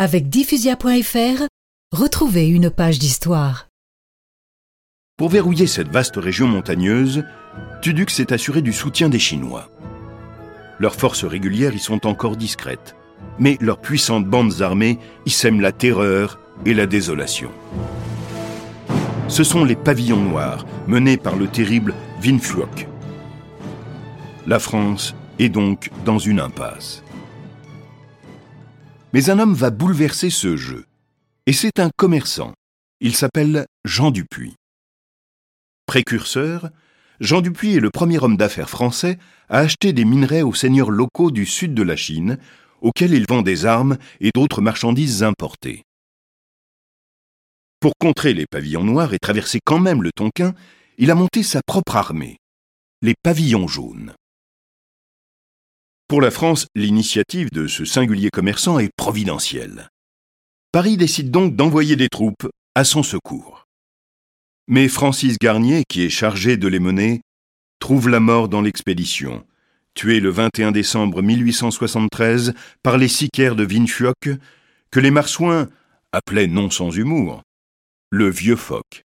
Avec diffusia.fr, retrouvez une page d'histoire. Pour verrouiller cette vaste région montagneuse, Tuduk s'est assuré du soutien des Chinois. Leurs forces régulières y sont encore discrètes, mais leurs puissantes bandes armées y sèment la terreur et la désolation. Ce sont les pavillons noirs, menés par le terrible Vin Phuoc. La France est donc dans une impasse. Mais un homme va bouleverser ce jeu. Et c'est un commerçant. Il s'appelle Jean Dupuis. Précurseur, Jean Dupuis est le premier homme d'affaires français à acheter des minerais aux seigneurs locaux du sud de la Chine, auxquels il vend des armes et d'autres marchandises importées. Pour contrer les pavillons noirs et traverser quand même le Tonkin, il a monté sa propre armée, les pavillons jaunes. Pour la France, l'initiative de ce singulier commerçant est providentielle. Paris décide donc d'envoyer des troupes à son secours. Mais Francis Garnier, qui est chargé de les mener, trouve la mort dans l'expédition, tué le 21 décembre 1873 par les sicaires de Vinchuoc, que les marsouins appelaient non sans humour le vieux phoque.